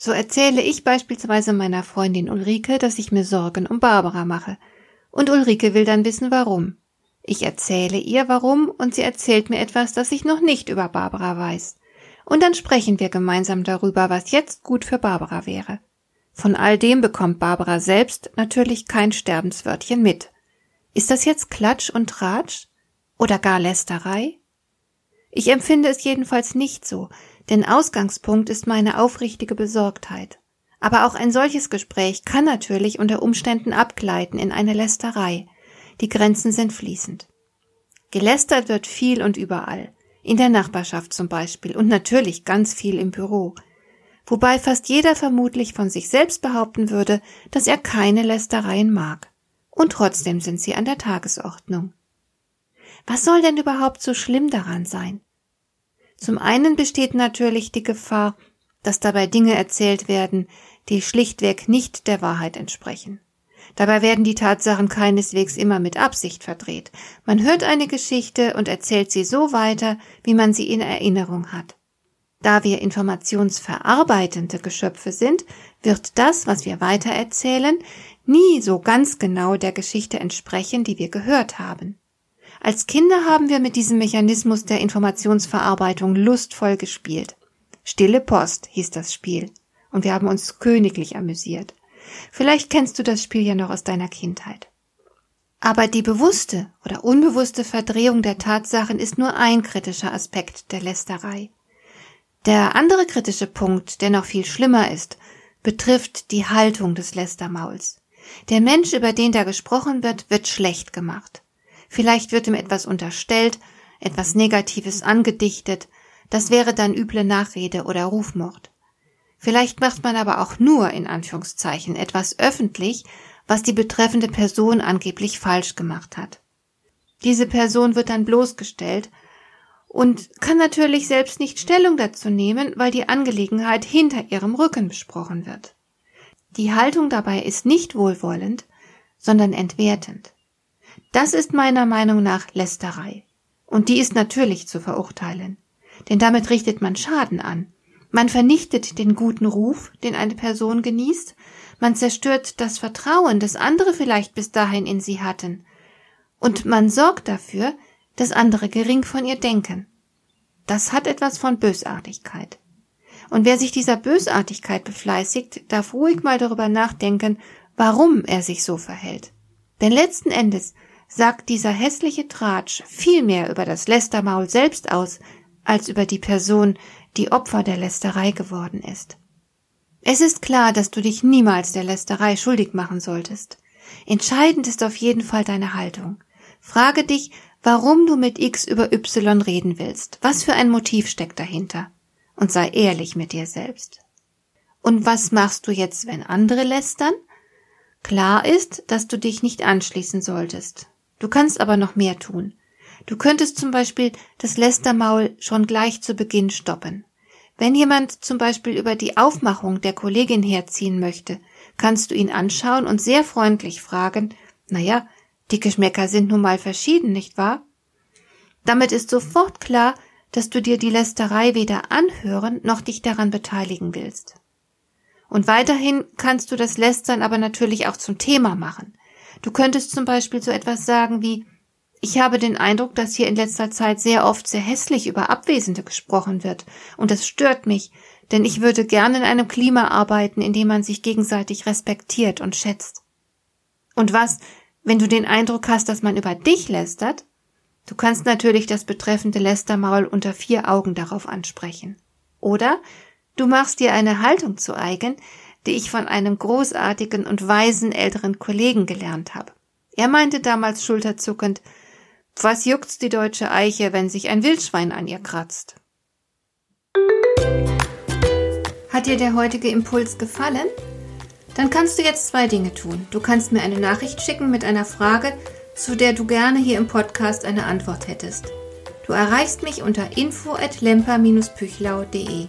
So erzähle ich beispielsweise meiner Freundin Ulrike, dass ich mir Sorgen um Barbara mache. Und Ulrike will dann wissen, warum. Ich erzähle ihr warum und sie erzählt mir etwas, das ich noch nicht über Barbara weiß. Und dann sprechen wir gemeinsam darüber, was jetzt gut für Barbara wäre. Von all dem bekommt Barbara selbst natürlich kein Sterbenswörtchen mit. Ist das jetzt Klatsch und Tratsch? Oder gar Lästerei? Ich empfinde es jedenfalls nicht so, denn Ausgangspunkt ist meine aufrichtige Besorgtheit. Aber auch ein solches Gespräch kann natürlich unter Umständen abgleiten in eine Lästerei. Die Grenzen sind fließend. Gelästert wird viel und überall. In der Nachbarschaft zum Beispiel und natürlich ganz viel im Büro. Wobei fast jeder vermutlich von sich selbst behaupten würde, dass er keine Lästereien mag. Und trotzdem sind sie an der Tagesordnung. Was soll denn überhaupt so schlimm daran sein? Zum einen besteht natürlich die Gefahr, dass dabei Dinge erzählt werden, die schlichtweg nicht der Wahrheit entsprechen. Dabei werden die Tatsachen keineswegs immer mit Absicht verdreht. Man hört eine Geschichte und erzählt sie so weiter, wie man sie in Erinnerung hat. Da wir informationsverarbeitende Geschöpfe sind, wird das, was wir weitererzählen, nie so ganz genau der Geschichte entsprechen, die wir gehört haben. Als Kinder haben wir mit diesem Mechanismus der Informationsverarbeitung lustvoll gespielt. Stille Post hieß das Spiel. Und wir haben uns königlich amüsiert. Vielleicht kennst du das Spiel ja noch aus deiner Kindheit. Aber die bewusste oder unbewusste Verdrehung der Tatsachen ist nur ein kritischer Aspekt der Lästerei. Der andere kritische Punkt, der noch viel schlimmer ist, betrifft die Haltung des Lästermauls. Der Mensch, über den da gesprochen wird, wird schlecht gemacht. Vielleicht wird ihm etwas unterstellt, etwas Negatives angedichtet, das wäre dann üble Nachrede oder Rufmord. Vielleicht macht man aber auch nur in Anführungszeichen etwas öffentlich, was die betreffende Person angeblich falsch gemacht hat. Diese Person wird dann bloßgestellt und kann natürlich selbst nicht Stellung dazu nehmen, weil die Angelegenheit hinter ihrem Rücken besprochen wird. Die Haltung dabei ist nicht wohlwollend, sondern entwertend. Das ist meiner Meinung nach Lästerei. Und die ist natürlich zu verurteilen. Denn damit richtet man Schaden an. Man vernichtet den guten Ruf, den eine Person genießt, man zerstört das Vertrauen, das andere vielleicht bis dahin in sie hatten, und man sorgt dafür, dass andere gering von ihr denken. Das hat etwas von Bösartigkeit. Und wer sich dieser Bösartigkeit befleißigt, darf ruhig mal darüber nachdenken, warum er sich so verhält. Denn letzten Endes sagt dieser hässliche Tratsch viel mehr über das Lästermaul selbst aus, als über die Person, die Opfer der Lästerei geworden ist. Es ist klar, dass du dich niemals der Lästerei schuldig machen solltest. Entscheidend ist auf jeden Fall deine Haltung. Frage dich, warum du mit X über Y reden willst. Was für ein Motiv steckt dahinter? Und sei ehrlich mit dir selbst. Und was machst du jetzt, wenn andere lästern? Klar ist, dass du dich nicht anschließen solltest. Du kannst aber noch mehr tun. Du könntest zum Beispiel das Lästermaul schon gleich zu Beginn stoppen. Wenn jemand zum Beispiel über die Aufmachung der Kollegin herziehen möchte, kannst du ihn anschauen und sehr freundlich fragen, naja, die Geschmäcker sind nun mal verschieden, nicht wahr? Damit ist sofort klar, dass du dir die Lästerei weder anhören noch dich daran beteiligen willst. Und weiterhin kannst du das Lästern aber natürlich auch zum Thema machen. Du könntest zum Beispiel so etwas sagen wie Ich habe den Eindruck, dass hier in letzter Zeit sehr oft sehr hässlich über Abwesende gesprochen wird, und das stört mich, denn ich würde gerne in einem Klima arbeiten, in dem man sich gegenseitig respektiert und schätzt. Und was, wenn du den Eindruck hast, dass man über dich lästert? Du kannst natürlich das betreffende Lästermaul unter vier Augen darauf ansprechen. Oder du machst dir eine Haltung zu eigen, die ich von einem großartigen und weisen älteren Kollegen gelernt habe. Er meinte damals schulterzuckend, was juckt's die deutsche Eiche, wenn sich ein Wildschwein an ihr kratzt? Hat dir der heutige Impuls gefallen? Dann kannst du jetzt zwei Dinge tun. Du kannst mir eine Nachricht schicken mit einer Frage, zu der du gerne hier im Podcast eine Antwort hättest. Du erreichst mich unter info@lemper-püchlau.de.